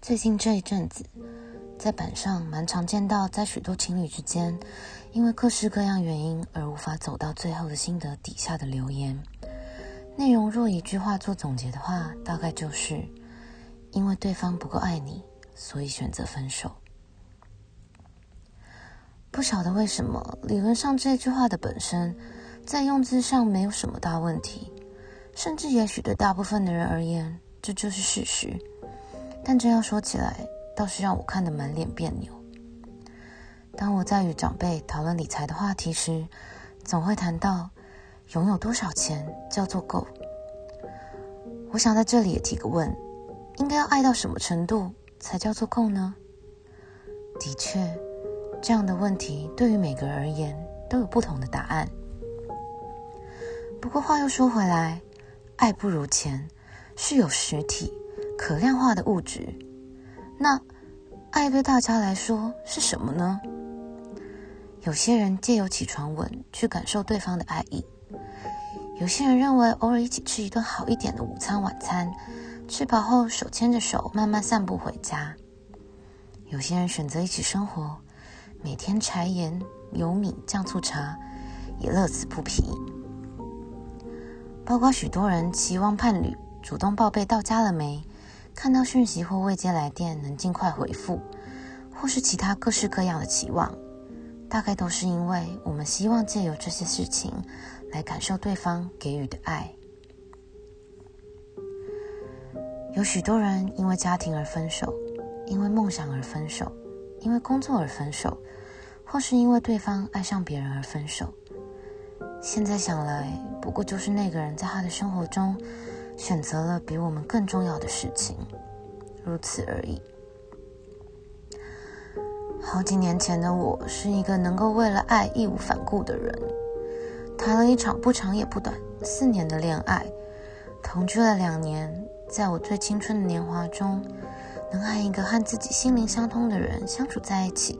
最近这一阵子，在板上蛮常见到，在许多情侣之间，因为各式各样原因而无法走到最后的心得底下的留言。内容若一句话做总结的话，大概就是：因为对方不够爱你，所以选择分手。不晓得为什么，理论上这句话的本身，在用字上没有什么大问题，甚至也许对大部分的人而言，这就是事实。但这样说起来，倒是让我看得满脸别扭。当我在与长辈讨论理财的话题时，总会谈到拥有多少钱叫做够。我想在这里也提个问：应该要爱到什么程度才叫做够呢？的确，这样的问题对于每个人而言都有不同的答案。不过话又说回来，爱不如钱，是有实体。可量化的物质，那爱对大家来说是什么呢？有些人借由起床吻去感受对方的爱意，有些人认为偶尔一起吃一顿好一点的午餐晚餐，吃饱后手牵着手慢慢散步回家，有些人选择一起生活，每天柴盐油米酱醋茶也乐此不疲，包括许多人期望伴侣主动报备到家了没。看到讯息或未接来电能尽快回复，或是其他各式各样的期望，大概都是因为我们希望借由这些事情来感受对方给予的爱。有许多人因为家庭而分手，因为梦想而分手，因为工作而分手，或是因为对方爱上别人而分手。现在想来，不过就是那个人在他的生活中。选择了比我们更重要的事情，如此而已。好几年前的我是一个能够为了爱义无反顾的人，谈了一场不长也不短四年的恋爱，同居了两年，在我最青春的年华中，能和一个和自己心灵相通的人相处在一起，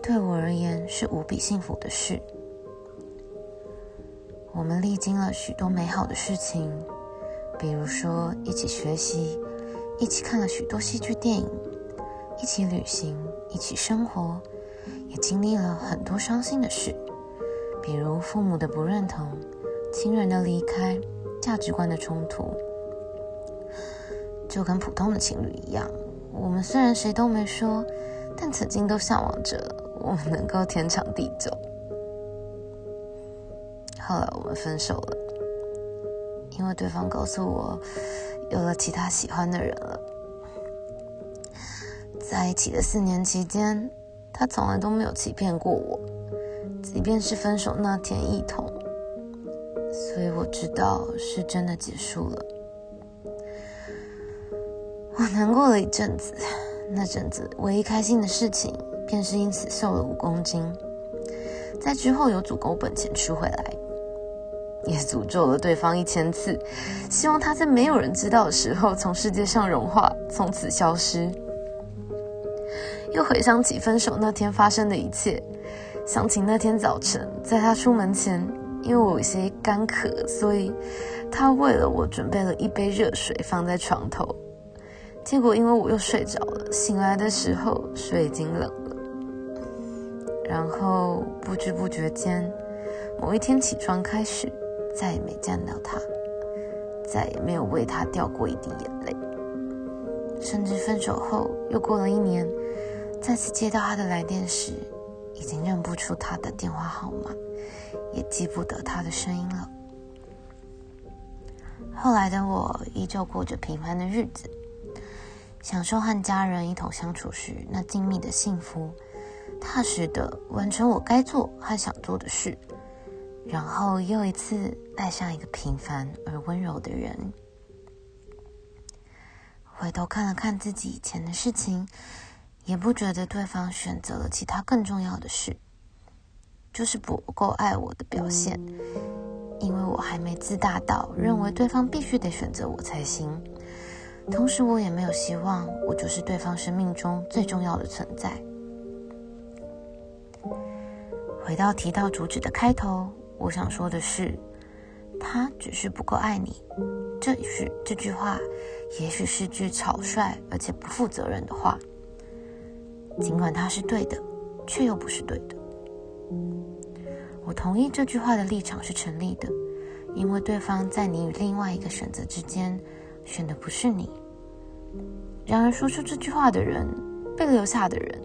对我而言是无比幸福的事。我们历经了许多美好的事情。比如说，一起学习，一起看了许多戏剧电影，一起旅行，一起生活，也经历了很多伤心的事，比如父母的不认同、亲人的离开、价值观的冲突。就跟普通的情侣一样，我们虽然谁都没说，但曾经都向往着我们能够天长地久。后来我们分手了。因为对方告诉我有了其他喜欢的人了，在一起的四年期间，他从来都没有欺骗过我，即便是分手那天一同，所以我知道是真的结束了。我难过了一阵子，那阵子唯一开心的事情便是因此瘦了五公斤，在之后有足够本钱吃回来。也诅咒了对方一千次，希望他在没有人知道的时候从世界上融化，从此消失。又回想起分手那天发生的一切，想起那天早晨在他出门前，因为我有些干渴，所以他为了我准备了一杯热水放在床头。结果因为我又睡着了，醒来的时候水已经冷了。然后不知不觉间，某一天起床开始。再也没见到他，再也没有为他掉过一滴眼泪。甚至分手后又过了一年，再次接到他的来电时，已经认不出他的电话号码，也记不得他的声音了。后来的我依旧过着平凡的日子，享受和家人一同相处时那静谧的幸福，踏实的完成我该做和想做的事。然后又一次爱上一个平凡而温柔的人。回头看了看自己以前的事情，也不觉得对方选择了其他更重要的事，就是不够爱我的表现。因为我还没自大到认为对方必须得选择我才行，同时我也没有希望我就是对方生命中最重要的存在。回到提到主旨的开头。我想说的是，他只是不够爱你。这是这句话，也许是句草率而且不负责任的话。尽管他是对的，却又不是对的。我同意这句话的立场是成立的，因为对方在你与另外一个选择之间选的不是你。然而，说出这句话的人，被留下的人，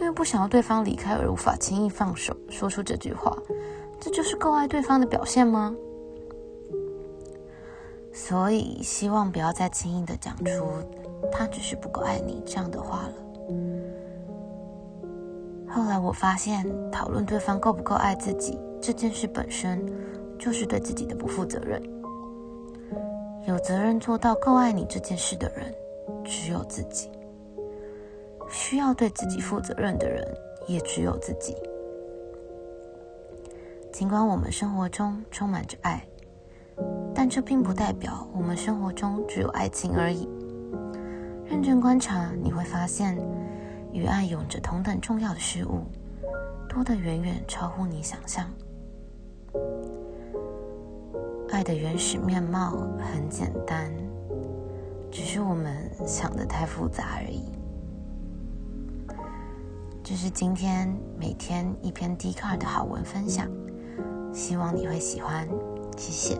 因为不想要对方离开而无法轻易放手，说出这句话，这就是够爱对方的表现吗？所以，希望不要再轻易的讲出“他只是不够爱你”这样的话了。后来我发现，讨论对方够不够爱自己这件事本身，就是对自己的不负责任。有责任做到够爱你这件事的人，只有自己；需要对自己负责任的人，也只有自己。尽管我们生活中充满着爱。但这并不代表我们生活中只有爱情而已。认真观察，你会发现，与爱有着同等重要的事物，多得远远超乎你想象。爱的原始面貌很简单，只是我们想的太复杂而已。这是今天每天一篇 D 卡的好文分享，希望你会喜欢，谢谢。